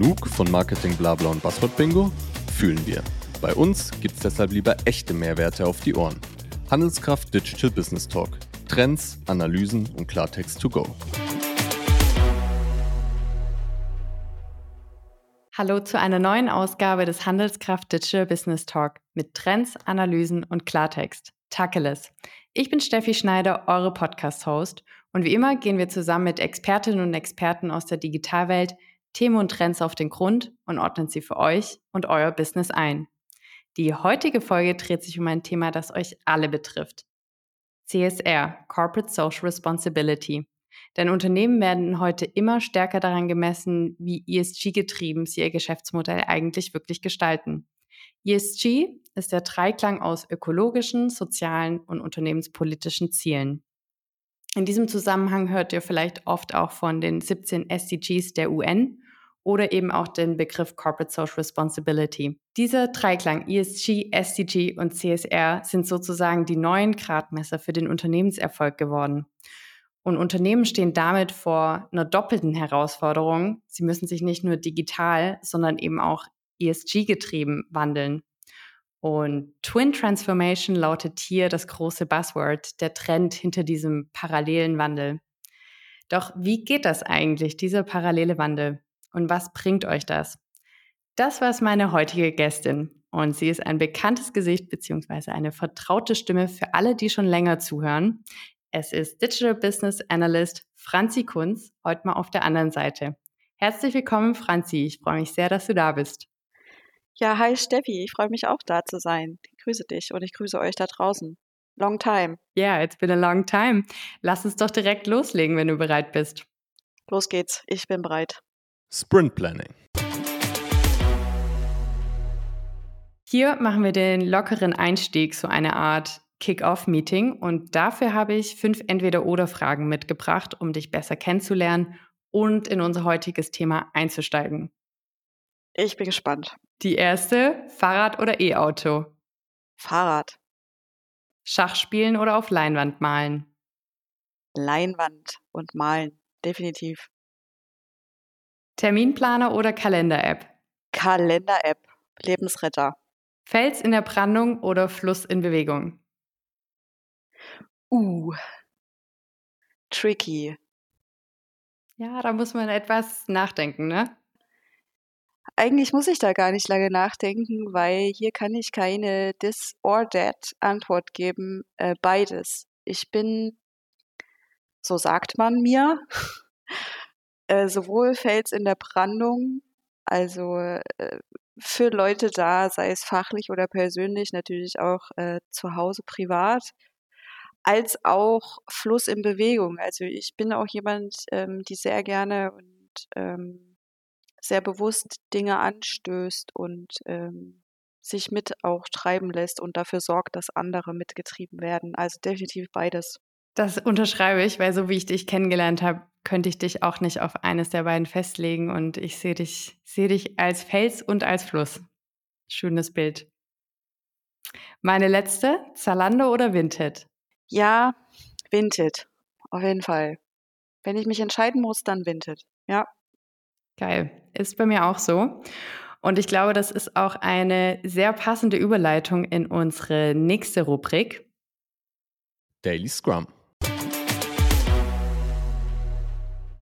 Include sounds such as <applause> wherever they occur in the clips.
Genug von Marketing Blabla und Buzzword Bingo? Fühlen wir. Bei uns gibt's deshalb lieber echte Mehrwerte auf die Ohren. Handelskraft Digital Business Talk. Trends, Analysen und Klartext to go. Hallo zu einer neuen Ausgabe des Handelskraft Digital Business Talk mit Trends, Analysen und Klartext. Tacheles. Ich bin Steffi Schneider, eure Podcast-Host und wie immer gehen wir zusammen mit Expertinnen und Experten aus der Digitalwelt Themen und Trends auf den Grund und ordnen sie für euch und euer Business ein. Die heutige Folge dreht sich um ein Thema, das euch alle betrifft. CSR, Corporate Social Responsibility. Denn Unternehmen werden heute immer stärker daran gemessen, wie ESG-getrieben sie ihr Geschäftsmodell eigentlich wirklich gestalten. ESG ist der Dreiklang aus ökologischen, sozialen und unternehmenspolitischen Zielen. In diesem Zusammenhang hört ihr vielleicht oft auch von den 17 SDGs der UN oder eben auch den Begriff Corporate Social Responsibility. Dieser Dreiklang ESG, SDG und CSR sind sozusagen die neuen Gradmesser für den Unternehmenserfolg geworden. Und Unternehmen stehen damit vor einer doppelten Herausforderung. Sie müssen sich nicht nur digital, sondern eben auch ESG-getrieben wandeln. Und Twin Transformation lautet hier das große Buzzword, der Trend hinter diesem parallelen Wandel. Doch wie geht das eigentlich, dieser parallele Wandel? Und was bringt euch das? Das war meine heutige Gästin. Und sie ist ein bekanntes Gesicht bzw. eine vertraute Stimme für alle, die schon länger zuhören. Es ist Digital Business Analyst Franzi Kunz, heute mal auf der anderen Seite. Herzlich willkommen, Franzi. Ich freue mich sehr, dass du da bist. Ja, hi Steffi, ich freue mich auch da zu sein. Ich grüße dich und ich grüße euch da draußen. Long time. Ja, yeah, it's been a long time. Lass uns doch direkt loslegen, wenn du bereit bist. Los geht's, ich bin bereit. Sprint Planning. Hier machen wir den lockeren Einstieg, so eine Art Kick-Off-Meeting. Und dafür habe ich fünf Entweder-Oder-Fragen mitgebracht, um dich besser kennenzulernen und in unser heutiges Thema einzusteigen. Ich bin gespannt. Die erste, Fahrrad oder E-Auto? Fahrrad. Schachspielen oder auf Leinwand malen? Leinwand und malen, definitiv. Terminplaner oder Kalender-App? Kalender-App, Lebensretter. Fels in der Brandung oder Fluss in Bewegung? Uh, tricky. Ja, da muss man etwas nachdenken, ne? Eigentlich muss ich da gar nicht lange nachdenken, weil hier kann ich keine this or that Antwort geben. Äh, beides. Ich bin, so sagt man mir, <laughs> äh, sowohl Fels in der Brandung, also äh, für Leute da, sei es fachlich oder persönlich, natürlich auch äh, zu Hause privat, als auch Fluss in Bewegung. Also ich bin auch jemand, ähm, die sehr gerne und ähm, sehr bewusst Dinge anstößt und ähm, sich mit auch treiben lässt und dafür sorgt, dass andere mitgetrieben werden. Also definitiv beides. Das unterschreibe ich, weil so wie ich dich kennengelernt habe, könnte ich dich auch nicht auf eines der beiden festlegen und ich sehe dich, sehe dich als Fels und als Fluss. Schönes Bild. Meine letzte, Zalando oder Vinted? Ja, Vinted. Auf jeden Fall. Wenn ich mich entscheiden muss, dann Vinted. Ja. Geil. Ist bei mir auch so. Und ich glaube, das ist auch eine sehr passende Überleitung in unsere nächste Rubrik. Daily Scrum.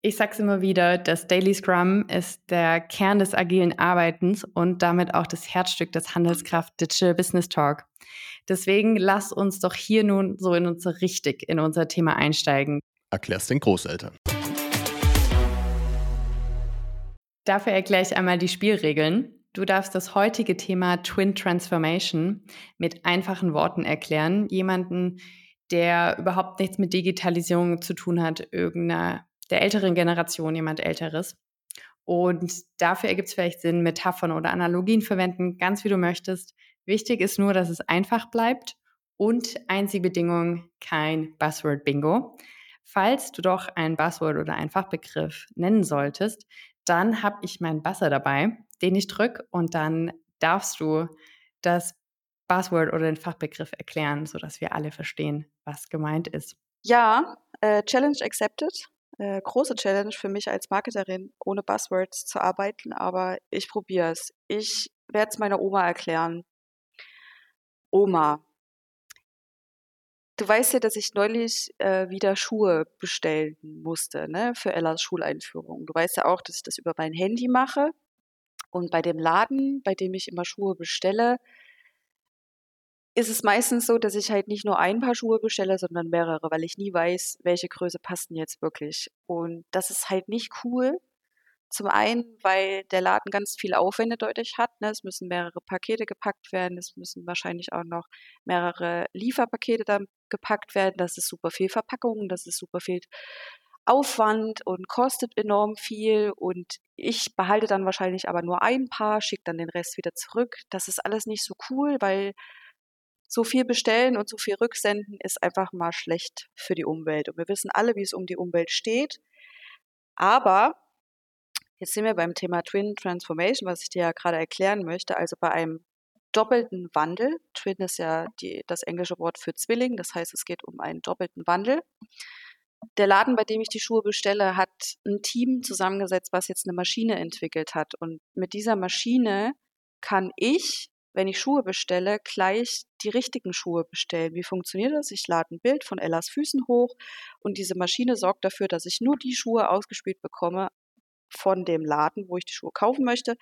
Ich sage es immer wieder, das Daily Scrum ist der Kern des agilen Arbeitens und damit auch das Herzstück des Handelskraft Digital Business Talk. Deswegen lass uns doch hier nun so in unser richtig in unser Thema einsteigen. Erklär's den Großeltern. Dafür erkläre ich einmal die Spielregeln. Du darfst das heutige Thema Twin Transformation mit einfachen Worten erklären. Jemanden, der überhaupt nichts mit Digitalisierung zu tun hat, irgendeiner der älteren Generation, jemand Älteres. Und dafür ergibt es vielleicht Sinn, Metaphern oder Analogien verwenden, ganz wie du möchtest. Wichtig ist nur, dass es einfach bleibt und einzige Bedingung kein Buzzword-Bingo. Falls du doch ein Buzzword oder einen Fachbegriff nennen solltest, dann habe ich meinen Buzzer dabei, den ich drücke und dann darfst du das Buzzword oder den Fachbegriff erklären, sodass wir alle verstehen, was gemeint ist. Ja, äh, Challenge accepted. äh, große Challenge für mich als Marketerin, ohne Buzzwords zu arbeiten, aber ich probiere es. Ich werde es meiner Oma erklären. Oma, du weißt ja, dass ich neulich äh, wieder Schuhe bestellen musste, ne, für Ellas Schuleinführung. Du weißt ja auch, dass ich das über mein Handy mache. Und bei dem Laden, bei dem ich immer Schuhe bestelle, ist es meistens so, dass ich halt nicht nur ein Paar Schuhe bestelle, sondern mehrere, weil ich nie weiß, welche Größe passt denn jetzt wirklich. Und das ist halt nicht cool. Zum einen, weil der Laden ganz viel Aufwände deutlich hat. Ne? Es müssen mehrere Pakete gepackt werden. Es müssen wahrscheinlich auch noch mehrere Lieferpakete dann gepackt werden. Das ist super viel Verpackung. Das ist super viel Aufwand und kostet enorm viel. Und ich behalte dann wahrscheinlich aber nur ein Paar, schicke dann den Rest wieder zurück. Das ist alles nicht so cool, weil so viel bestellen und so viel rücksenden ist einfach mal schlecht für die Umwelt. Und wir wissen alle, wie es um die Umwelt steht. Aber jetzt sind wir beim Thema Twin Transformation, was ich dir ja gerade erklären möchte. Also bei einem doppelten Wandel. Twin ist ja die, das englische Wort für Zwilling. Das heißt, es geht um einen doppelten Wandel. Der Laden, bei dem ich die Schuhe bestelle, hat ein Team zusammengesetzt, was jetzt eine Maschine entwickelt hat. Und mit dieser Maschine kann ich wenn ich Schuhe bestelle, gleich die richtigen Schuhe bestellen. Wie funktioniert das? Ich lade ein Bild von Ellas Füßen hoch und diese Maschine sorgt dafür, dass ich nur die Schuhe ausgespielt bekomme von dem Laden, wo ich die Schuhe kaufen möchte,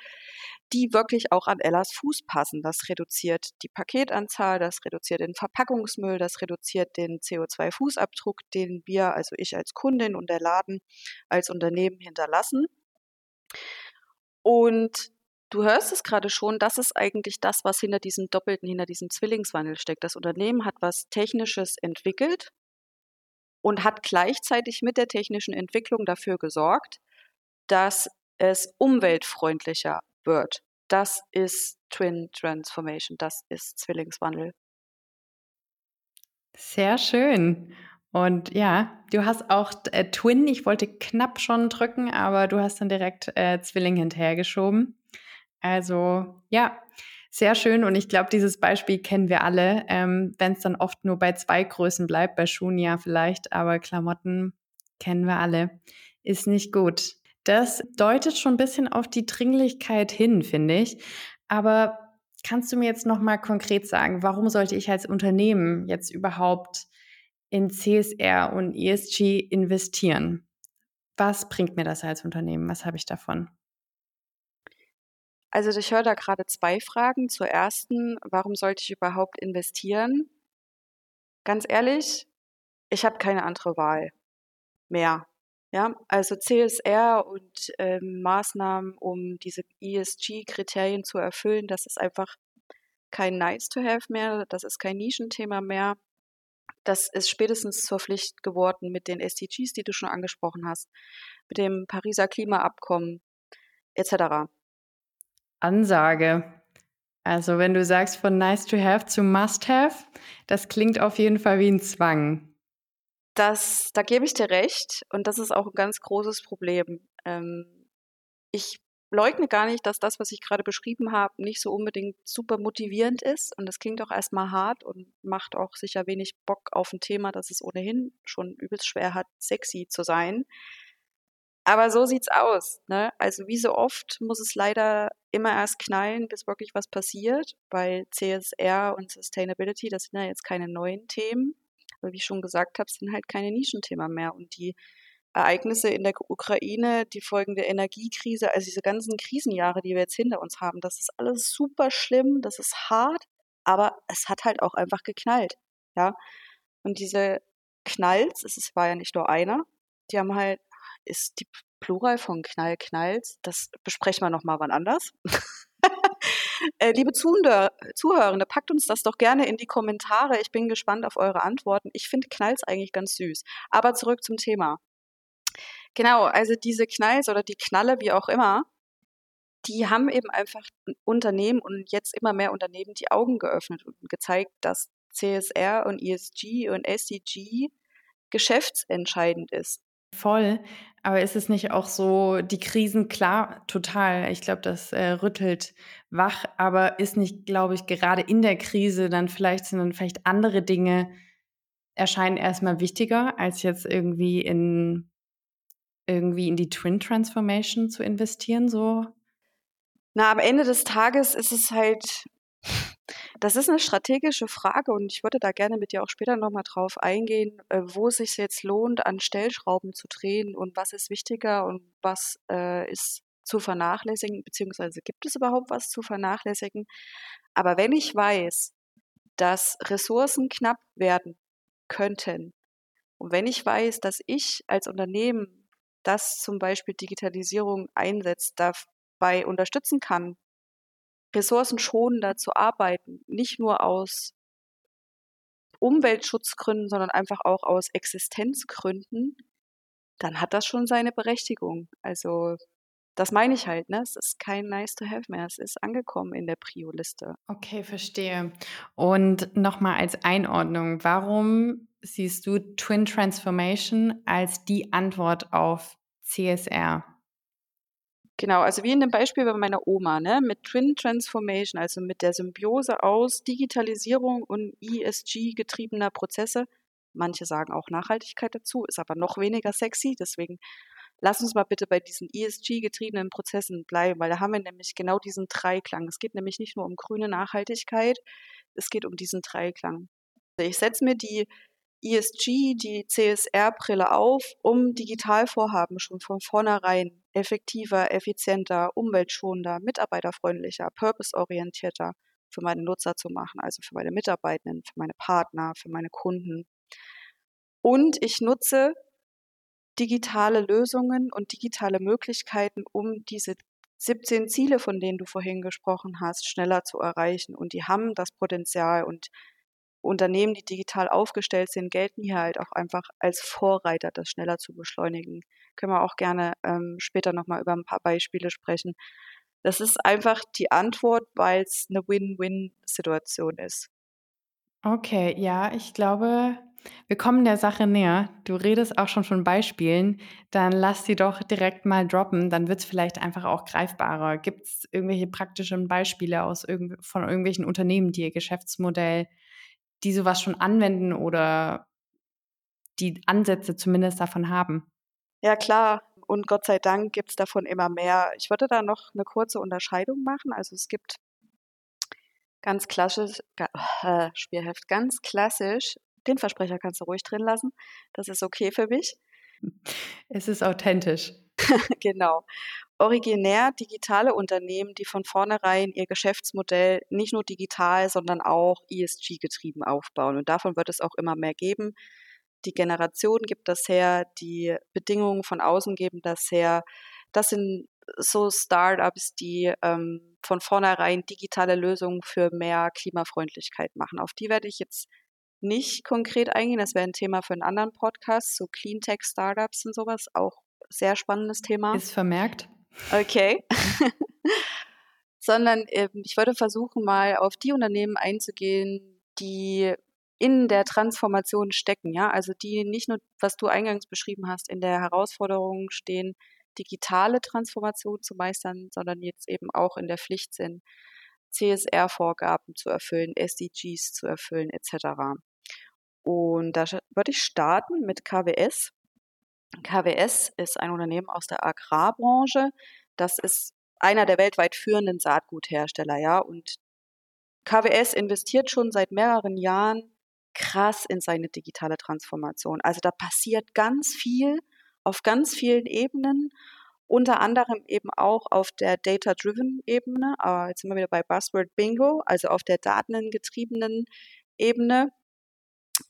die wirklich auch an Ellas Fuß passen. Das reduziert die Paketanzahl, das reduziert den Verpackungsmüll, das reduziert den CO2-Fußabdruck, den wir, also ich als Kundin und der Laden als Unternehmen hinterlassen. Und Du hörst es gerade schon, das ist eigentlich das, was hinter diesem Doppelten, hinter diesem Zwillingswandel steckt. Das Unternehmen hat was Technisches entwickelt und hat gleichzeitig mit der technischen Entwicklung dafür gesorgt, dass es umweltfreundlicher wird. Das ist Twin Transformation, das ist Zwillingswandel. Sehr schön. Und ja, du hast auch äh, Twin, ich wollte knapp schon drücken, aber du hast dann direkt äh, Zwilling hinterhergeschoben. Also ja, sehr schön. Und ich glaube, dieses Beispiel kennen wir alle, ähm, wenn es dann oft nur bei zwei Größen bleibt, bei Schuhen ja vielleicht, aber Klamotten kennen wir alle. Ist nicht gut. Das deutet schon ein bisschen auf die Dringlichkeit hin, finde ich. Aber kannst du mir jetzt noch mal konkret sagen, warum sollte ich als Unternehmen jetzt überhaupt in CSR und ESG investieren? Was bringt mir das als Unternehmen? Was habe ich davon? Also ich höre da gerade zwei Fragen. Zur ersten, warum sollte ich überhaupt investieren? Ganz ehrlich, ich habe keine andere Wahl mehr. Ja, also CSR und ähm, Maßnahmen, um diese ESG-Kriterien zu erfüllen, das ist einfach kein Nice to have mehr, das ist kein Nischenthema mehr. Das ist spätestens zur Pflicht geworden mit den SDGs, die du schon angesprochen hast, mit dem Pariser Klimaabkommen etc. Ansage. Also wenn du sagst von nice to have zu must have, das klingt auf jeden Fall wie ein Zwang. Das, da gebe ich dir recht und das ist auch ein ganz großes Problem. Ähm, ich leugne gar nicht, dass das, was ich gerade beschrieben habe, nicht so unbedingt super motivierend ist und das klingt auch erstmal hart und macht auch sicher wenig Bock auf ein Thema, das es ohnehin schon übelst schwer hat, sexy zu sein. Aber so sieht's aus. Ne? Also wie so oft muss es leider immer erst knallen, bis wirklich was passiert, weil CSR und Sustainability, das sind ja jetzt keine neuen Themen. Aber wie ich schon gesagt habe, sind halt keine Nischenthema mehr. Und die Ereignisse in der Ukraine, die folgende Energiekrise, also diese ganzen Krisenjahre, die wir jetzt hinter uns haben, das ist alles super schlimm, das ist hart, aber es hat halt auch einfach geknallt. Ja. Und diese Knalls, es war ja nicht nur einer, die haben halt ist die Plural von Knall knallt. Das besprechen wir nochmal wann anders. <laughs> äh, liebe Zuhör Zuhörende, packt uns das doch gerne in die Kommentare. Ich bin gespannt auf eure Antworten. Ich finde Knalls eigentlich ganz süß. Aber zurück zum Thema. Genau, also diese Knalls oder die Knalle, wie auch immer, die haben eben einfach Unternehmen und jetzt immer mehr Unternehmen die Augen geöffnet und gezeigt, dass CSR und ESG und SDG geschäftsentscheidend ist. Voll. Aber ist es nicht auch so, die Krisen, klar, total. Ich glaube, das äh, rüttelt wach, aber ist nicht, glaube ich, gerade in der Krise dann vielleicht, sind dann vielleicht andere Dinge erscheinen erstmal wichtiger als jetzt irgendwie in irgendwie in die Twin Transformation zu investieren, so? Na, am Ende des Tages ist es halt, das ist eine strategische Frage und ich würde da gerne mit dir auch später nochmal drauf eingehen, äh, wo es sich jetzt lohnt, an Stellschrauben zu drehen und was ist wichtiger und was äh, ist zu vernachlässigen, beziehungsweise gibt es überhaupt was zu vernachlässigen. Aber wenn ich weiß, dass Ressourcen knapp werden könnten und wenn ich weiß, dass ich als Unternehmen, das zum Beispiel Digitalisierung einsetzt, dabei unterstützen kann, ressourcenschonender zu arbeiten, nicht nur aus Umweltschutzgründen, sondern einfach auch aus Existenzgründen, dann hat das schon seine Berechtigung. Also das meine ich halt, ne? Es ist kein nice to have mehr. Es ist angekommen in der Prio-Liste. Okay, verstehe. Und nochmal als Einordnung, warum siehst du Twin Transformation als die Antwort auf CSR? Genau, also wie in dem Beispiel bei meiner Oma, ne, mit Twin Transformation, also mit der Symbiose aus Digitalisierung und ESG-getriebener Prozesse. Manche sagen auch Nachhaltigkeit dazu, ist aber noch weniger sexy, deswegen lass uns mal bitte bei diesen ESG-getriebenen Prozessen bleiben, weil da haben wir nämlich genau diesen Dreiklang. Es geht nämlich nicht nur um grüne Nachhaltigkeit, es geht um diesen Dreiklang. Ich setze mir die ESG, die CSR-Brille auf, um Digitalvorhaben schon von vornherein effektiver, effizienter, umweltschonender, mitarbeiterfreundlicher, purpose-orientierter für meine Nutzer zu machen, also für meine Mitarbeitenden, für meine Partner, für meine Kunden. Und ich nutze digitale Lösungen und digitale Möglichkeiten, um diese 17 Ziele, von denen du vorhin gesprochen hast, schneller zu erreichen. Und die haben das Potenzial und Unternehmen, die digital aufgestellt sind, gelten hier halt auch einfach als Vorreiter, das schneller zu beschleunigen. Können wir auch gerne ähm, später nochmal über ein paar Beispiele sprechen. Das ist einfach die Antwort, weil es eine Win-Win-Situation ist. Okay, ja, ich glaube, wir kommen der Sache näher. Du redest auch schon von Beispielen. Dann lass sie doch direkt mal droppen. Dann wird es vielleicht einfach auch greifbarer. Gibt es irgendwelche praktischen Beispiele aus von irgendwelchen Unternehmen, die ihr Geschäftsmodell die sowas schon anwenden oder die Ansätze zumindest davon haben. Ja, klar. Und Gott sei Dank gibt es davon immer mehr. Ich würde da noch eine kurze Unterscheidung machen. Also es gibt ganz klassisch, äh, Spielheft, ganz klassisch, den Versprecher kannst du ruhig drin lassen. Das ist okay für mich. Es ist authentisch. <laughs> genau originär digitale Unternehmen, die von vornherein ihr Geschäftsmodell nicht nur digital, sondern auch ESG-getrieben aufbauen. Und davon wird es auch immer mehr geben. Die Generation gibt das her, die Bedingungen von außen geben das her. Das sind so Startups, die ähm, von vornherein digitale Lösungen für mehr Klimafreundlichkeit machen. Auf die werde ich jetzt nicht konkret eingehen. Das wäre ein Thema für einen anderen Podcast, so Cleantech-Startups und sowas. Auch sehr spannendes Thema. Ist vermerkt. Okay. Sondern äh, ich würde versuchen, mal auf die Unternehmen einzugehen, die in der Transformation stecken, ja, also die nicht nur, was du eingangs beschrieben hast, in der Herausforderung stehen, digitale Transformation zu meistern, sondern jetzt eben auch in der Pflicht sind, CSR-Vorgaben zu erfüllen, SDGs zu erfüllen, etc. Und da würde ich starten mit KWS. KWS ist ein Unternehmen aus der Agrarbranche. Das ist einer der weltweit führenden Saatguthersteller, ja. Und KWS investiert schon seit mehreren Jahren krass in seine digitale Transformation. Also da passiert ganz viel auf ganz vielen Ebenen, unter anderem eben auch auf der Data-Driven Ebene. Aber jetzt sind wir wieder bei Buzzword Bingo, also auf der datengetriebenen Ebene,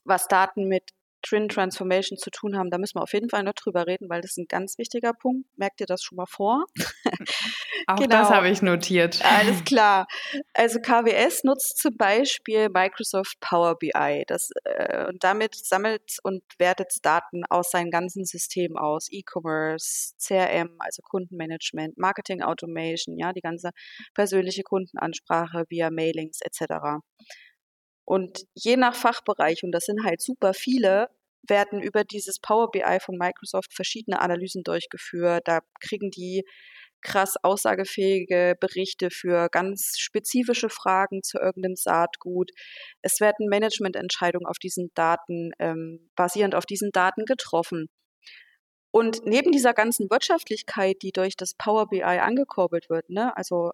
was Daten mit Twin Transformation zu tun haben, da müssen wir auf jeden Fall noch drüber reden, weil das ist ein ganz wichtiger Punkt. Merkt ihr das schon mal vor? <laughs> Auch genau. das habe ich notiert. Alles klar. Also KWS nutzt zum Beispiel Microsoft Power BI. Das, äh, und damit sammelt und wertet Daten aus seinen ganzen Systemen aus. E-Commerce, CRM, also Kundenmanagement, Marketing Automation, ja, die ganze persönliche Kundenansprache via Mailings etc. Und je nach Fachbereich, und das sind halt super viele, werden über dieses Power BI von Microsoft verschiedene Analysen durchgeführt. Da kriegen die krass aussagefähige Berichte für ganz spezifische Fragen zu irgendeinem Saatgut. Es werden Managemententscheidungen auf diesen Daten, ähm, basierend auf diesen Daten getroffen. Und neben dieser ganzen Wirtschaftlichkeit, die durch das Power BI angekurbelt wird, ne, also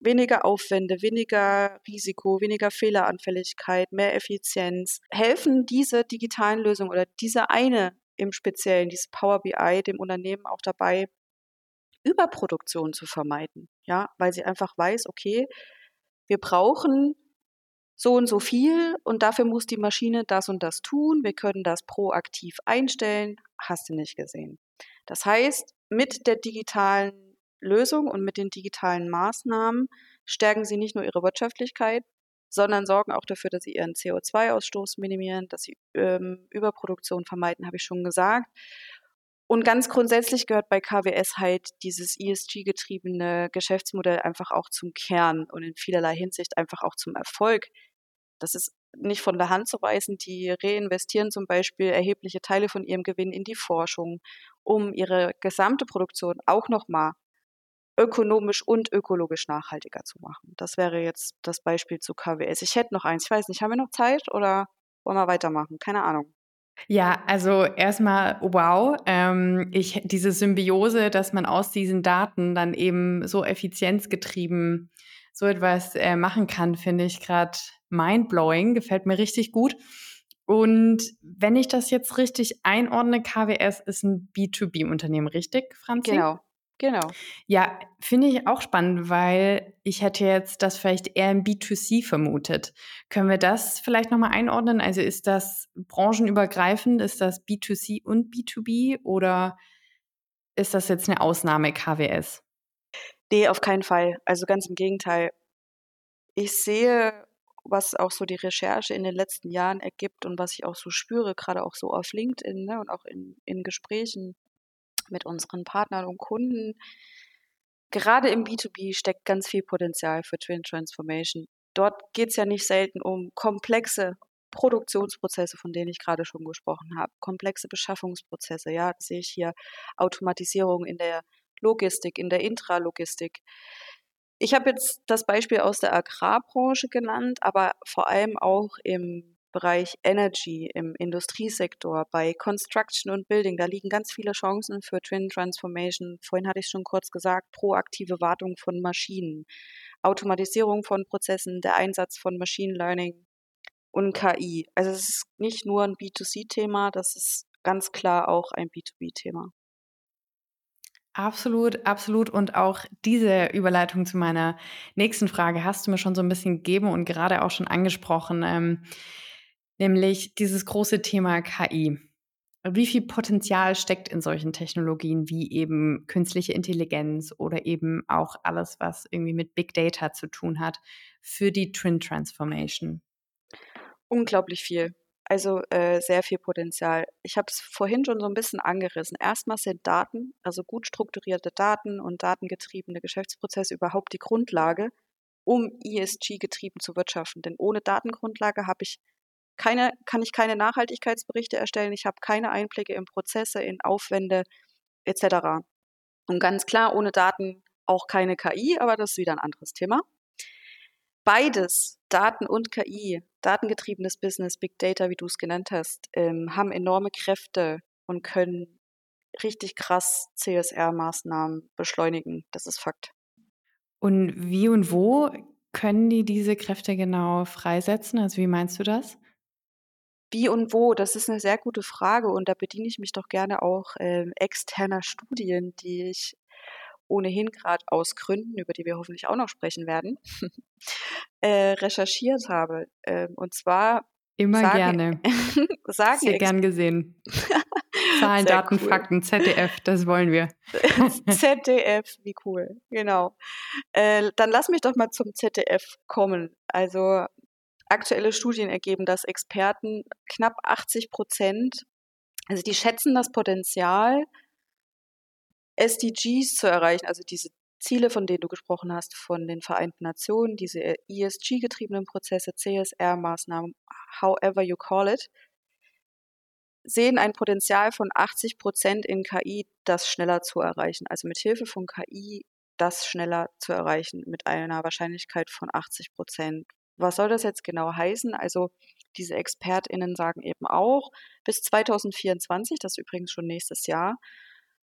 weniger Aufwände, weniger Risiko, weniger Fehleranfälligkeit, mehr Effizienz, helfen diese digitalen Lösungen oder diese eine im Speziellen, dieses Power BI, dem Unternehmen auch dabei, Überproduktion zu vermeiden. Ja, weil sie einfach weiß, okay, wir brauchen so und so viel und dafür muss die Maschine das und das tun. Wir können das proaktiv einstellen. Hast du nicht gesehen. Das heißt, mit der digitalen Lösung und mit den digitalen Maßnahmen stärken sie nicht nur ihre Wirtschaftlichkeit, sondern sorgen auch dafür, dass sie ihren CO2-Ausstoß minimieren, dass sie ähm, Überproduktion vermeiden, habe ich schon gesagt. Und ganz grundsätzlich gehört bei KWS halt dieses ESG-getriebene Geschäftsmodell einfach auch zum Kern und in vielerlei Hinsicht einfach auch zum Erfolg. Das ist nicht von der Hand zu weisen. Die reinvestieren zum Beispiel erhebliche Teile von ihrem Gewinn in die Forschung, um ihre gesamte Produktion auch nochmal ökonomisch und ökologisch nachhaltiger zu machen. Das wäre jetzt das Beispiel zu KWS. Ich hätte noch eins. Ich weiß nicht, haben wir noch Zeit oder wollen wir weitermachen? Keine Ahnung. Ja, also erstmal wow. Ähm, ich, diese Symbiose, dass man aus diesen Daten dann eben so effizienzgetrieben so etwas äh, machen kann, finde ich gerade mindblowing, gefällt mir richtig gut. Und wenn ich das jetzt richtig einordne, KWS ist ein B2B-Unternehmen, richtig, Franzi? Genau. Genau. Ja, finde ich auch spannend, weil ich hätte jetzt das vielleicht eher im B2C vermutet. Können wir das vielleicht nochmal einordnen? Also ist das branchenübergreifend? Ist das B2C und B2B oder ist das jetzt eine Ausnahme KWS? Nee, auf keinen Fall. Also ganz im Gegenteil. Ich sehe, was auch so die Recherche in den letzten Jahren ergibt und was ich auch so spüre, gerade auch so auf LinkedIn ne, und auch in, in Gesprächen mit unseren Partnern und Kunden. Gerade im B2B steckt ganz viel Potenzial für Twin Transformation. Dort geht es ja nicht selten um komplexe Produktionsprozesse, von denen ich gerade schon gesprochen habe, komplexe Beschaffungsprozesse. Ja, sehe ich hier Automatisierung in der Logistik, in der Intralogistik. Ich habe jetzt das Beispiel aus der Agrarbranche genannt, aber vor allem auch im Bereich Energy, im Industriesektor, bei Construction und Building, da liegen ganz viele Chancen für Twin Transformation. Vorhin hatte ich schon kurz gesagt, proaktive Wartung von Maschinen, Automatisierung von Prozessen, der Einsatz von Machine Learning und KI. Also es ist nicht nur ein B2C-Thema, das ist ganz klar auch ein B2B-Thema. Absolut, absolut. Und auch diese Überleitung zu meiner nächsten Frage hast du mir schon so ein bisschen gegeben und gerade auch schon angesprochen. Ähm, nämlich dieses große Thema KI. Wie viel Potenzial steckt in solchen Technologien wie eben künstliche Intelligenz oder eben auch alles, was irgendwie mit Big Data zu tun hat, für die Twin Transformation? Unglaublich viel. Also äh, sehr viel Potenzial. Ich habe es vorhin schon so ein bisschen angerissen. Erstmal sind Daten, also gut strukturierte Daten und datengetriebene Geschäftsprozesse überhaupt die Grundlage, um ESG getrieben zu wirtschaften. Denn ohne Datengrundlage habe ich keine, kann ich keine Nachhaltigkeitsberichte erstellen, ich habe keine Einblicke in Prozesse, in Aufwände etc. Und ganz klar, ohne Daten auch keine KI, aber das ist wieder ein anderes Thema. Beides, Daten und KI, datengetriebenes Business, Big Data, wie du es genannt hast, ähm, haben enorme Kräfte und können richtig krass CSR-Maßnahmen beschleunigen. Das ist Fakt. Und wie und wo können die diese Kräfte genau freisetzen? Also wie meinst du das? Wie und wo? Das ist eine sehr gute Frage und da bediene ich mich doch gerne auch ähm, externer Studien, die ich ohnehin gerade aus Gründen, über die wir hoffentlich auch noch sprechen werden, <laughs> äh, recherchiert habe. Ähm, und zwar immer sagen, gerne. <laughs> sagen Sehr gern gesehen. <laughs> Zahlen, Sehr Daten, cool. Fakten, ZDF, das wollen wir. ZDF, wie cool, genau. Äh, dann lass mich doch mal zum ZDF kommen. Also aktuelle Studien ergeben, dass Experten knapp 80 Prozent, also die schätzen das Potenzial, SDGs zu erreichen, also diese Ziele, von denen du gesprochen hast, von den Vereinten Nationen, diese ESG-getriebenen Prozesse, CSR-Maßnahmen, however you call it, sehen ein Potenzial von 80 Prozent in KI, das schneller zu erreichen. Also mit Hilfe von KI das schneller zu erreichen mit einer Wahrscheinlichkeit von 80 Prozent. Was soll das jetzt genau heißen? Also diese ExpertInnen sagen eben auch, bis 2024, das ist übrigens schon nächstes Jahr,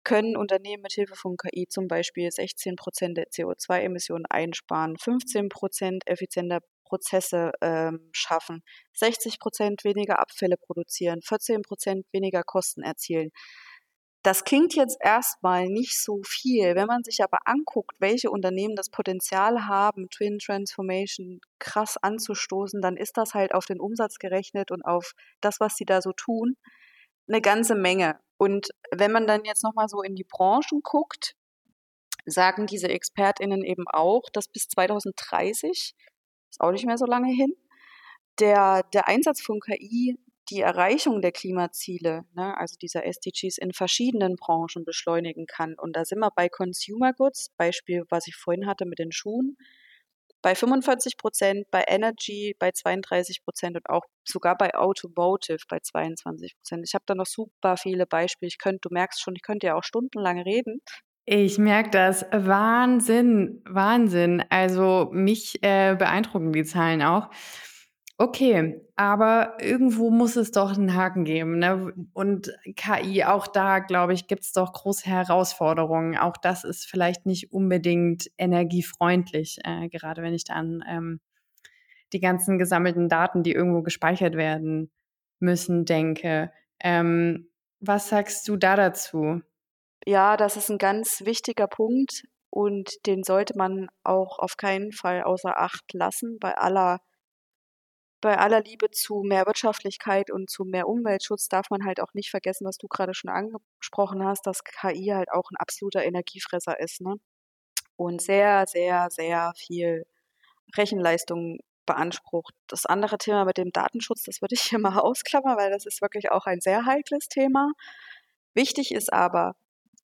können Unternehmen mit Hilfe von KI zum Beispiel 16 Prozent der CO2-Emissionen einsparen, 15 Prozent effizienter Prozesse ähm, schaffen, 60 Prozent weniger Abfälle produzieren, 14 Prozent weniger Kosten erzielen. Das klingt jetzt erstmal nicht so viel. Wenn man sich aber anguckt, welche Unternehmen das Potenzial haben, Twin Transformation krass anzustoßen, dann ist das halt auf den Umsatz gerechnet und auf das, was sie da so tun, eine ganze Menge. Und wenn man dann jetzt nochmal so in die Branchen guckt, sagen diese ExpertInnen eben auch, dass bis 2030, ist auch nicht mehr so lange hin, der, der Einsatz von KI die Erreichung der Klimaziele, ne, also dieser SDGs in verschiedenen Branchen beschleunigen kann. Und da sind wir bei Consumer Goods, Beispiel, was ich vorhin hatte mit den Schuhen, bei 45 Prozent, bei Energy bei 32 Prozent und auch sogar bei Automotive bei 22 Prozent. Ich habe da noch super viele Beispiele. Ich könnte, du merkst schon, ich könnte ja auch stundenlang reden. Ich merke das. Wahnsinn, Wahnsinn. Also mich äh, beeindrucken die Zahlen auch. Okay, aber irgendwo muss es doch einen Haken geben. Ne? Und KI, auch da, glaube ich, gibt es doch große Herausforderungen. Auch das ist vielleicht nicht unbedingt energiefreundlich, äh, gerade wenn ich da an ähm, die ganzen gesammelten Daten, die irgendwo gespeichert werden müssen, denke. Ähm, was sagst du da dazu? Ja, das ist ein ganz wichtiger Punkt und den sollte man auch auf keinen Fall außer Acht lassen bei aller bei aller Liebe zu mehr Wirtschaftlichkeit und zu mehr Umweltschutz darf man halt auch nicht vergessen, was du gerade schon angesprochen hast, dass KI halt auch ein absoluter Energiefresser ist, ne? Und sehr, sehr, sehr viel Rechenleistung beansprucht. Das andere Thema mit dem Datenschutz, das würde ich hier mal <laughs> ausklammern, weil das ist wirklich auch ein sehr heikles Thema. Wichtig ist aber,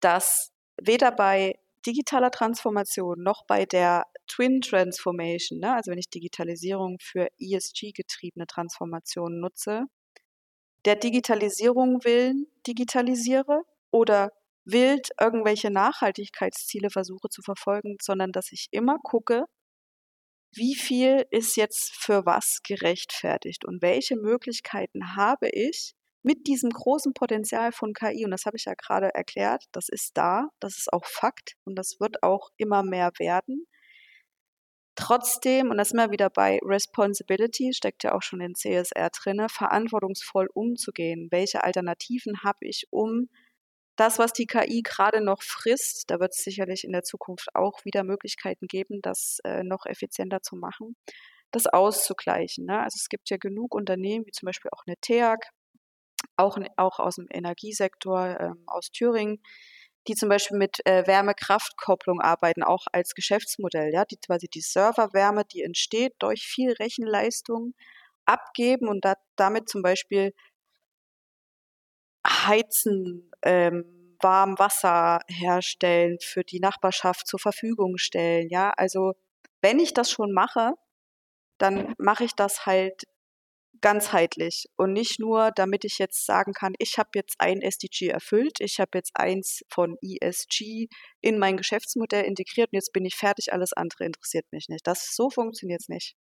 dass weder bei digitaler Transformation noch bei der Twin Transformation, ne, also wenn ich Digitalisierung für ESG-getriebene Transformation nutze, der Digitalisierung willen digitalisiere oder wild irgendwelche Nachhaltigkeitsziele versuche zu verfolgen, sondern dass ich immer gucke, wie viel ist jetzt für was gerechtfertigt und welche Möglichkeiten habe ich, mit diesem großen Potenzial von KI, und das habe ich ja gerade erklärt, das ist da, das ist auch Fakt und das wird auch immer mehr werden. Trotzdem, und das wir wieder bei Responsibility, steckt ja auch schon in CSR drinne, verantwortungsvoll umzugehen. Welche Alternativen habe ich, um das, was die KI gerade noch frisst, da wird es sicherlich in der Zukunft auch wieder Möglichkeiten geben, das äh, noch effizienter zu machen, das auszugleichen. Ne? Also es gibt ja genug Unternehmen, wie zum Beispiel auch eine TEAG, auch, auch aus dem Energiesektor ähm, aus Thüringen, die zum Beispiel mit äh, Wärmekraftkopplung arbeiten, auch als Geschäftsmodell, ja, die quasi die Serverwärme, die entsteht durch viel Rechenleistung, abgeben und da, damit zum Beispiel heizen, ähm, warm Wasser herstellen, für die Nachbarschaft zur Verfügung stellen, ja. Also wenn ich das schon mache, dann mache ich das halt ganzheitlich und nicht nur, damit ich jetzt sagen kann, ich habe jetzt ein SDG erfüllt, ich habe jetzt eins von ESG in mein Geschäftsmodell integriert und jetzt bin ich fertig, alles andere interessiert mich nicht. Das so funktioniert es nicht.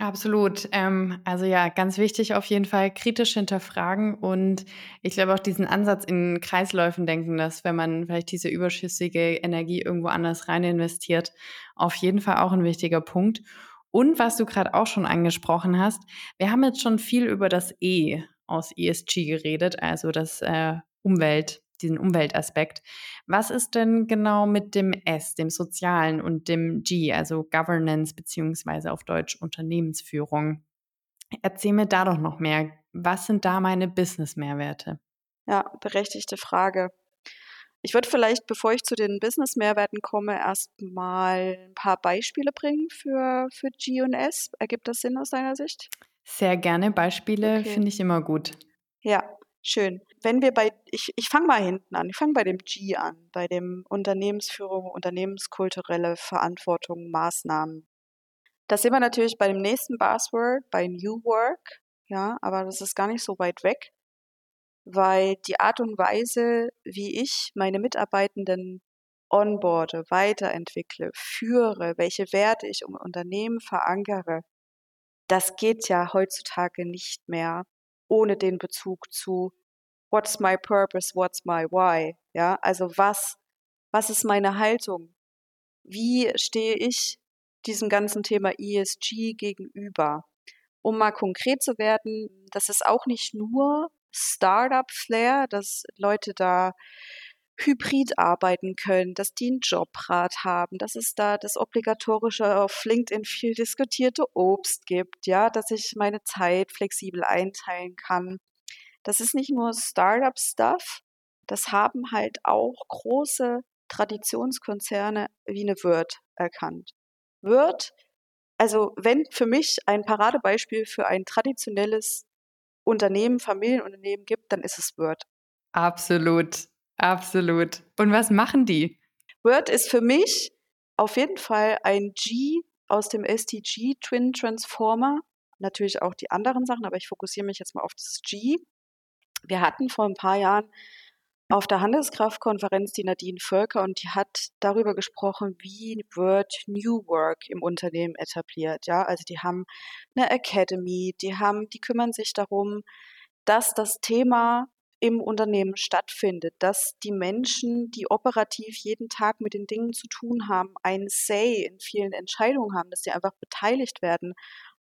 Absolut. Ähm, also ja, ganz wichtig auf jeden Fall kritisch hinterfragen und ich glaube auch diesen Ansatz in Kreisläufen denken, dass wenn man vielleicht diese überschüssige Energie irgendwo anders rein investiert, auf jeden Fall auch ein wichtiger Punkt. Und was du gerade auch schon angesprochen hast, wir haben jetzt schon viel über das E aus ESG geredet, also das äh, Umwelt, diesen Umweltaspekt. Was ist denn genau mit dem S, dem Sozialen und dem G, also Governance beziehungsweise auf Deutsch Unternehmensführung? Erzähl mir da doch noch mehr. Was sind da meine Business-Mehrwerte? Ja, berechtigte Frage. Ich würde vielleicht, bevor ich zu den Business-Mehrwerten komme, erstmal ein paar Beispiele bringen für, für G&S. Ergibt das Sinn aus deiner Sicht? Sehr gerne. Beispiele okay. finde ich immer gut. Ja, schön. Wenn wir bei, ich, ich fange mal hinten an, ich fange bei dem G an, bei dem Unternehmensführung, unternehmenskulturelle Verantwortung, Maßnahmen. Da sind wir natürlich bei dem nächsten Buzzword, bei New Work, ja, aber das ist gar nicht so weit weg weil die Art und Weise, wie ich meine Mitarbeitenden onboarde, weiterentwickle, führe, welche Werte ich im Unternehmen verankere, das geht ja heutzutage nicht mehr ohne den Bezug zu What's my purpose, what's my why? Ja, also was, was ist meine Haltung? Wie stehe ich diesem ganzen Thema ESG gegenüber? Um mal konkret zu werden, das ist auch nicht nur Startup-Flair, dass Leute da hybrid arbeiten können, dass die einen Jobrat haben, dass es da das obligatorische auf LinkedIn viel diskutierte Obst gibt, ja, dass ich meine Zeit flexibel einteilen kann. Das ist nicht nur Startup-Stuff, das haben halt auch große Traditionskonzerne wie eine Wirt erkannt. Wirt, also wenn für mich ein Paradebeispiel für ein traditionelles Unternehmen, Familienunternehmen gibt, dann ist es Word. Absolut, absolut. Und was machen die? Word ist für mich auf jeden Fall ein G aus dem STG Twin Transformer. Natürlich auch die anderen Sachen, aber ich fokussiere mich jetzt mal auf das G. Wir hatten vor ein paar Jahren auf der Handelskraftkonferenz die Nadine Völker und die hat darüber gesprochen, wie wird New Work im Unternehmen etabliert. Ja, also die haben eine Academy, die haben, die kümmern sich darum, dass das Thema im Unternehmen stattfindet, dass die Menschen, die operativ jeden Tag mit den Dingen zu tun haben, ein Say in vielen Entscheidungen haben, dass sie einfach beteiligt werden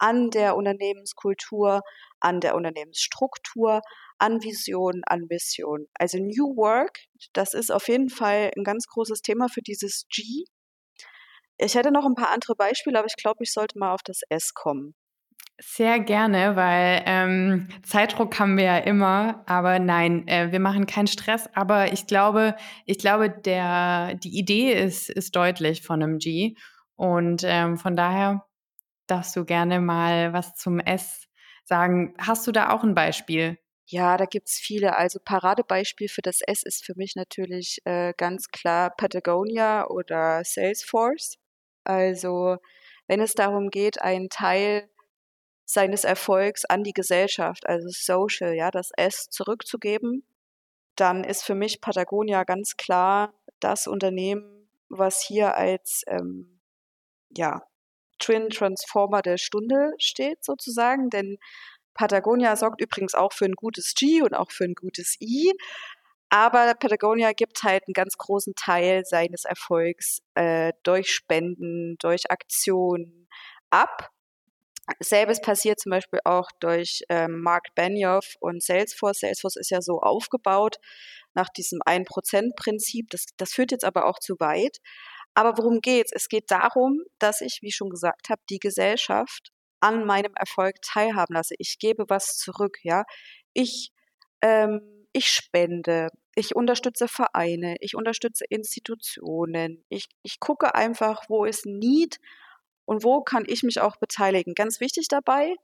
an der Unternehmenskultur, an der Unternehmensstruktur, an Vision, an Mission. Also New Work, das ist auf jeden Fall ein ganz großes Thema für dieses G. Ich hätte noch ein paar andere Beispiele, aber ich glaube, ich sollte mal auf das S kommen. Sehr gerne, weil ähm, Zeitdruck haben wir ja immer, aber nein, äh, wir machen keinen Stress. Aber ich glaube, ich glaube, der die Idee ist ist deutlich von einem G und ähm, von daher darfst du gerne mal was zum S sagen. Hast du da auch ein Beispiel? Ja, da gibt's viele. Also Paradebeispiel für das S ist für mich natürlich äh, ganz klar Patagonia oder Salesforce. Also wenn es darum geht, einen Teil seines Erfolgs an die Gesellschaft, also Social, ja, das S zurückzugeben, dann ist für mich Patagonia ganz klar das Unternehmen, was hier als ähm, ja, Twin Transformer der Stunde steht sozusagen, denn Patagonia sorgt übrigens auch für ein gutes G und auch für ein gutes I. Aber Patagonia gibt halt einen ganz großen Teil seines Erfolgs äh, durch Spenden, durch Aktionen ab. Selbes passiert zum Beispiel auch durch ähm, Mark Benioff und Salesforce. Salesforce ist ja so aufgebaut nach diesem 1%-Prinzip. Das, das führt jetzt aber auch zu weit. Aber worum geht's? Es geht darum, dass ich, wie schon gesagt habe, die Gesellschaft an meinem Erfolg teilhaben lasse. Ich gebe was zurück, ja. Ich, ähm, ich spende, ich unterstütze Vereine, ich unterstütze Institutionen. Ich, ich gucke einfach, wo ist Need und wo kann ich mich auch beteiligen. Ganz wichtig dabei,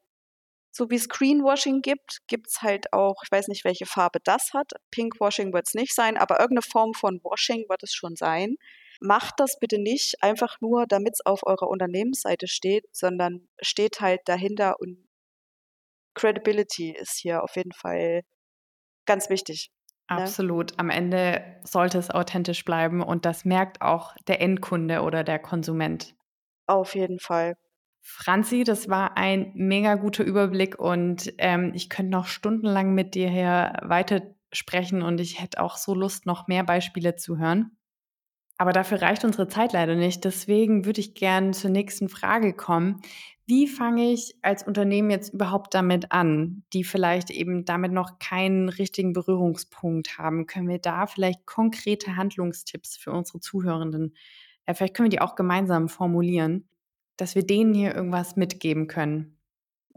so wie es Greenwashing gibt, gibt es halt auch, ich weiß nicht, welche Farbe das hat. Pinkwashing wird es nicht sein, aber irgendeine Form von Washing wird es schon sein. Macht das bitte nicht einfach nur, damit es auf eurer Unternehmensseite steht, sondern steht halt dahinter und Credibility ist hier auf jeden Fall ganz wichtig. Ne? Absolut. Am Ende sollte es authentisch bleiben und das merkt auch der Endkunde oder der Konsument. Auf jeden Fall. Franzi, das war ein mega guter Überblick und ähm, ich könnte noch stundenlang mit dir hier weiter sprechen und ich hätte auch so Lust, noch mehr Beispiele zu hören. Aber dafür reicht unsere Zeit leider nicht. Deswegen würde ich gerne zur nächsten Frage kommen. Wie fange ich als Unternehmen jetzt überhaupt damit an, die vielleicht eben damit noch keinen richtigen Berührungspunkt haben? Können wir da vielleicht konkrete Handlungstipps für unsere Zuhörenden? Ja, vielleicht können wir die auch gemeinsam formulieren, dass wir denen hier irgendwas mitgeben können.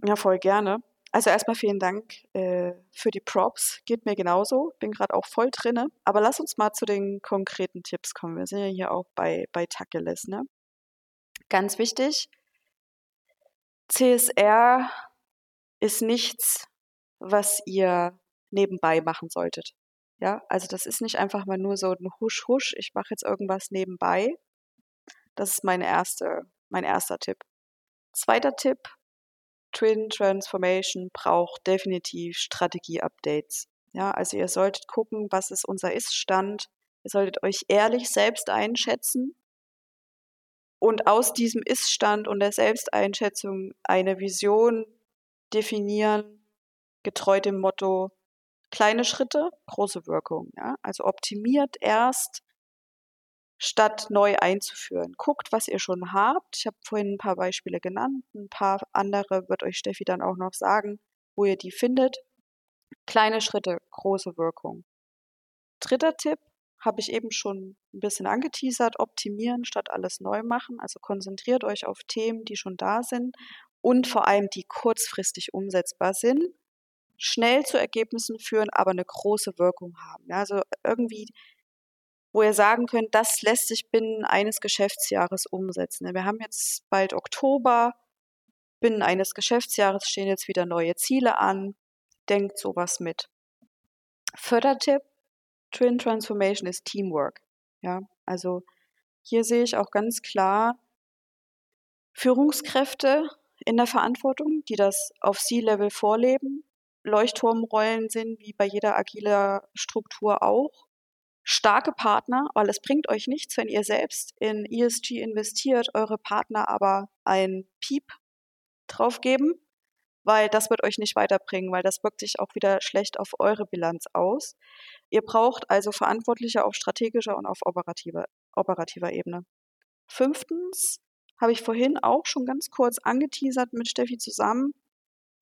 Ja, voll gerne. Also erstmal vielen Dank äh, für die Props. Geht mir genauso. Bin gerade auch voll drinne. Aber lass uns mal zu den konkreten Tipps kommen. Wir sind ja hier auch bei, bei Takeles, ne? Ganz wichtig. CSR ist nichts, was ihr nebenbei machen solltet. Ja, also das ist nicht einfach mal nur so ein Husch, Husch, ich mache jetzt irgendwas nebenbei. Das ist meine erste, mein erster Tipp. Zweiter Tipp, Twin Transformation braucht definitiv Strategie-Updates. Ja, also ihr solltet gucken, was ist unser Ist-Stand. Ihr solltet euch ehrlich selbst einschätzen und aus diesem Ist-Stand und der Selbsteinschätzung eine Vision definieren, getreu dem Motto Kleine Schritte, große Wirkung. Ja? Also optimiert erst, statt neu einzuführen. Guckt, was ihr schon habt. Ich habe vorhin ein paar Beispiele genannt. Ein paar andere wird euch Steffi dann auch noch sagen, wo ihr die findet. Kleine Schritte, große Wirkung. Dritter Tipp, habe ich eben schon ein bisschen angeteasert, optimieren statt alles neu machen. Also konzentriert euch auf Themen, die schon da sind und vor allem die kurzfristig umsetzbar sind, schnell zu Ergebnissen führen, aber eine große Wirkung haben. Also irgendwie, wo ihr sagen könnt, das lässt sich binnen eines Geschäftsjahres umsetzen. Wir haben jetzt bald Oktober, binnen eines Geschäftsjahres stehen jetzt wieder neue Ziele an. Denkt sowas mit. Fördertipp, Twin Transformation ist Teamwork. Ja, also hier sehe ich auch ganz klar Führungskräfte in der Verantwortung, die das auf C-Level vorleben, Leuchtturmrollen sind, wie bei jeder agiler Struktur auch. Starke Partner, weil es bringt euch nichts, wenn ihr selbst in ESG investiert, eure Partner aber ein Piep draufgeben, weil das wird euch nicht weiterbringen, weil das wirkt sich auch wieder schlecht auf eure Bilanz aus. Ihr braucht also Verantwortliche auf strategischer und auf operativer, operativer Ebene. Fünftens, habe ich vorhin auch schon ganz kurz angeteasert mit Steffi zusammen.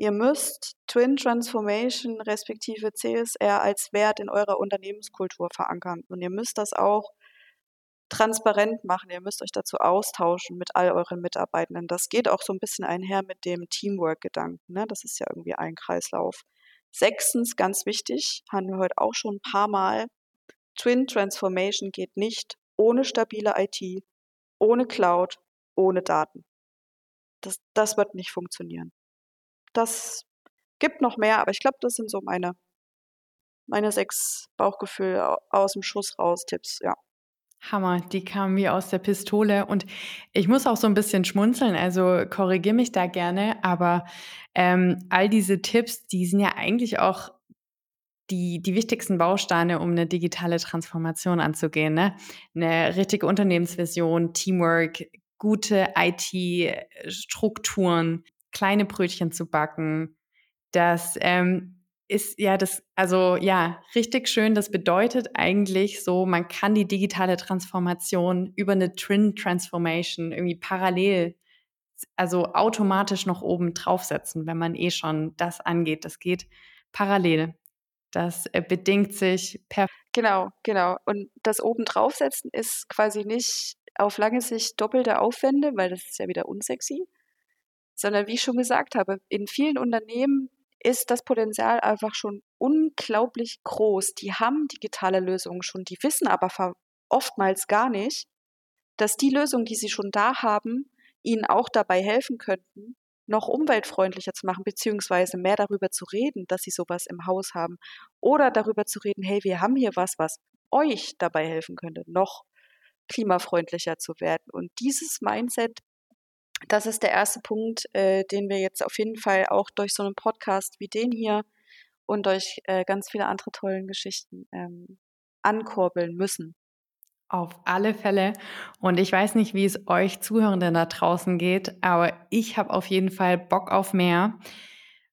Ihr müsst Twin Transformation respektive CSR als Wert in eurer Unternehmenskultur verankern. Und ihr müsst das auch transparent machen. Ihr müsst euch dazu austauschen mit all euren Mitarbeitenden. Das geht auch so ein bisschen einher mit dem Teamwork-Gedanken. Ne? Das ist ja irgendwie ein Kreislauf. Sechstens, ganz wichtig, haben wir heute auch schon ein paar Mal. Twin Transformation geht nicht ohne stabile IT, ohne Cloud, ohne Daten. Das, das wird nicht funktionieren. Das gibt noch mehr, aber ich glaube, das sind so meine, meine sechs Bauchgefühl aus dem Schuss raus Tipps, ja. Hammer, die kamen wie aus der Pistole. Und ich muss auch so ein bisschen schmunzeln, also korrigiere mich da gerne, aber ähm, all diese Tipps, die sind ja eigentlich auch die, die wichtigsten Bausteine, um eine digitale Transformation anzugehen. Ne? Eine richtige Unternehmensvision, Teamwork, gute IT-Strukturen, kleine Brötchen zu backen. Das ähm, ist ja das, also ja, richtig schön. Das bedeutet eigentlich so, man kann die digitale Transformation über eine Twin Transformation irgendwie parallel, also automatisch noch oben draufsetzen, wenn man eh schon das angeht. Das geht parallel. Das äh, bedingt sich per. Genau, genau. Und das oben draufsetzen ist quasi nicht auf lange Sicht doppelte Aufwände, weil das ist ja wieder unsexy, sondern wie ich schon gesagt habe, in vielen Unternehmen ist das Potenzial einfach schon unglaublich groß. Die haben digitale Lösungen schon, die wissen aber oftmals gar nicht, dass die Lösungen, die sie schon da haben, ihnen auch dabei helfen könnten, noch umweltfreundlicher zu machen, beziehungsweise mehr darüber zu reden, dass sie sowas im Haus haben. Oder darüber zu reden, hey, wir haben hier was, was euch dabei helfen könnte, noch klimafreundlicher zu werden. Und dieses Mindset, das ist der erste Punkt, äh, den wir jetzt auf jeden Fall auch durch so einen Podcast wie den hier und durch äh, ganz viele andere tollen Geschichten ähm, ankurbeln müssen. Auf alle Fälle. Und ich weiß nicht, wie es euch Zuhörenden da draußen geht, aber ich habe auf jeden Fall Bock auf mehr.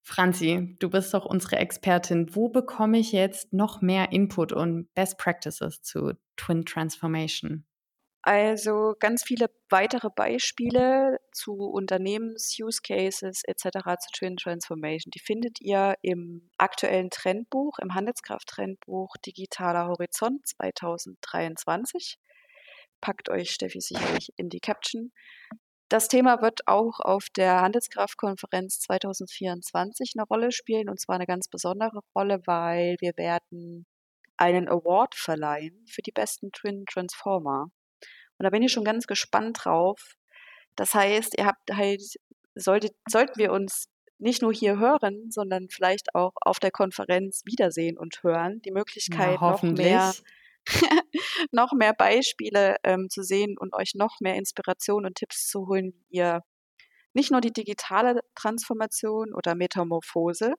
Franzi, du bist doch unsere Expertin. Wo bekomme ich jetzt noch mehr Input und Best Practices zu Twin Transformation? Also ganz viele weitere Beispiele zu Unternehmens-Use Cases etc. zu Twin Transformation, die findet ihr im aktuellen Trendbuch, im Handelskraft-Trendbuch Digitaler Horizont 2023. Packt euch Steffi sicherlich in die Caption. Das Thema wird auch auf der Handelskraftkonferenz 2024 eine Rolle spielen und zwar eine ganz besondere Rolle, weil wir werden einen Award verleihen für die besten Twin Transformer. Und da bin ich schon ganz gespannt drauf. Das heißt, ihr habt halt, solltet, sollten wir uns nicht nur hier hören, sondern vielleicht auch auf der Konferenz wiedersehen und hören. Die Möglichkeit, ja, noch mehr <laughs> noch mehr Beispiele ähm, zu sehen und euch noch mehr Inspiration und Tipps zu holen, wie ihr nicht nur die digitale Transformation oder Metamorphose,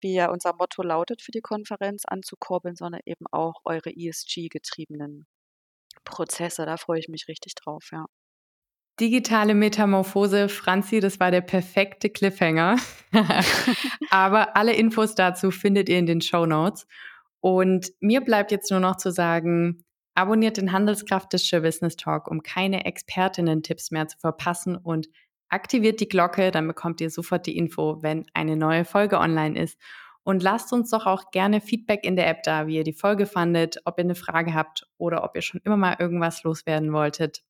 wie ja unser Motto lautet für die Konferenz, anzukurbeln, sondern eben auch eure ESG-getriebenen Prozesse. Da freue ich mich richtig drauf, ja. Digitale Metamorphose, Franzi, das war der perfekte Cliffhanger. <laughs> Aber alle Infos dazu findet ihr in den Show Notes. Und mir bleibt jetzt nur noch zu sagen, abonniert den Handelskraft des Business Talk, um keine Expertinnen-Tipps mehr zu verpassen und aktiviert die Glocke, dann bekommt ihr sofort die Info, wenn eine neue Folge online ist. Und lasst uns doch auch gerne Feedback in der App da, wie ihr die Folge fandet, ob ihr eine Frage habt oder ob ihr schon immer mal irgendwas loswerden wolltet.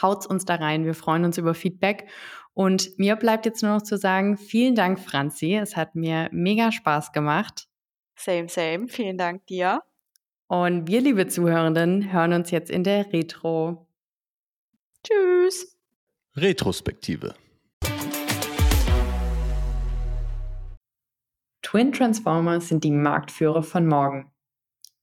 Haut's uns da rein. Wir freuen uns über Feedback. Und mir bleibt jetzt nur noch zu sagen, vielen Dank, Franzi. Es hat mir mega Spaß gemacht. Same, same. Vielen Dank dir. Und wir, liebe Zuhörenden, hören uns jetzt in der Retro. Tschüss. Retrospektive. Twin Transformers sind die Marktführer von morgen.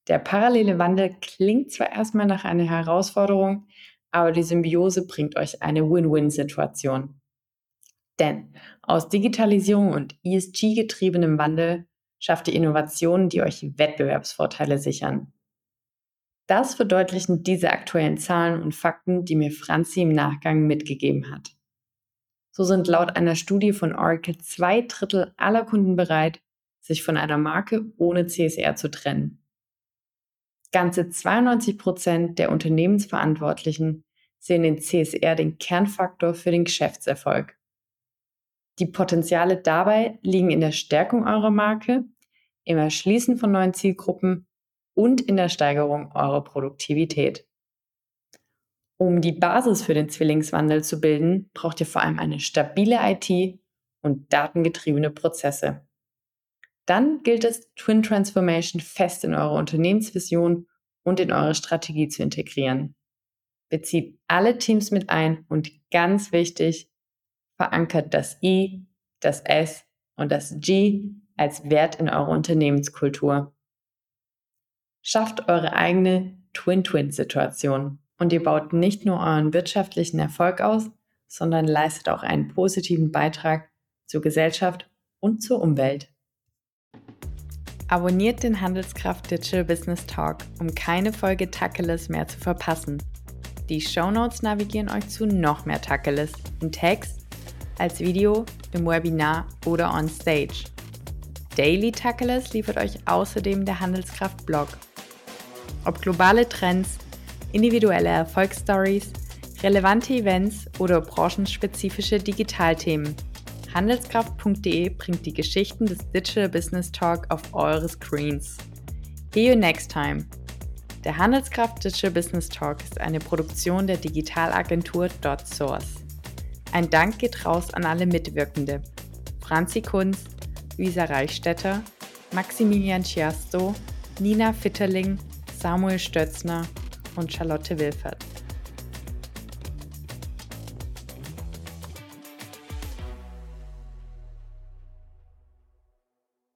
Der parallele Wandel klingt zwar erstmal nach einer Herausforderung, aber die Symbiose bringt euch eine Win-Win-Situation. Denn aus Digitalisierung und ESG-getriebenem Wandel schafft ihr Innovationen, die euch Wettbewerbsvorteile sichern. Das verdeutlichen diese aktuellen Zahlen und Fakten, die mir Franzi im Nachgang mitgegeben hat. So sind laut einer Studie von Oracle zwei Drittel aller Kunden bereit, sich von einer Marke ohne CSR zu trennen. Ganze 92 Prozent der Unternehmensverantwortlichen sehen in CSR den Kernfaktor für den Geschäftserfolg. Die Potenziale dabei liegen in der Stärkung eurer Marke, im Erschließen von neuen Zielgruppen und in der Steigerung eurer Produktivität. Um die Basis für den Zwillingswandel zu bilden, braucht ihr vor allem eine stabile IT und datengetriebene Prozesse. Dann gilt es, Twin Transformation fest in eure Unternehmensvision und in eure Strategie zu integrieren. Bezieht alle Teams mit ein und ganz wichtig, verankert das I, das S und das G als Wert in eurer Unternehmenskultur. Schafft eure eigene Twin-Twin-Situation und ihr baut nicht nur euren wirtschaftlichen Erfolg aus, sondern leistet auch einen positiven Beitrag zur Gesellschaft und zur Umwelt. Abonniert den Handelskraft Digital Business Talk, um keine Folge Tacheles mehr zu verpassen. Die Shownotes navigieren euch zu noch mehr Tacheles in Text, als Video, im Webinar oder on Stage. Daily Tacheles liefert euch außerdem der Handelskraft Blog. Ob globale Trends, individuelle Erfolgsstories, relevante Events oder branchenspezifische Digitalthemen – Handelskraft.de bringt die Geschichten des Digital Business Talk auf eure Screens. See you next time. Der Handelskraft Digital Business Talk ist eine Produktion der Digitalagentur DotSource. Ein Dank geht raus an alle Mitwirkende. Franzi Kunz, Luisa Reichstetter, Maximilian Schiasto, Nina Fitterling, Samuel Stötzner und Charlotte Wilfert.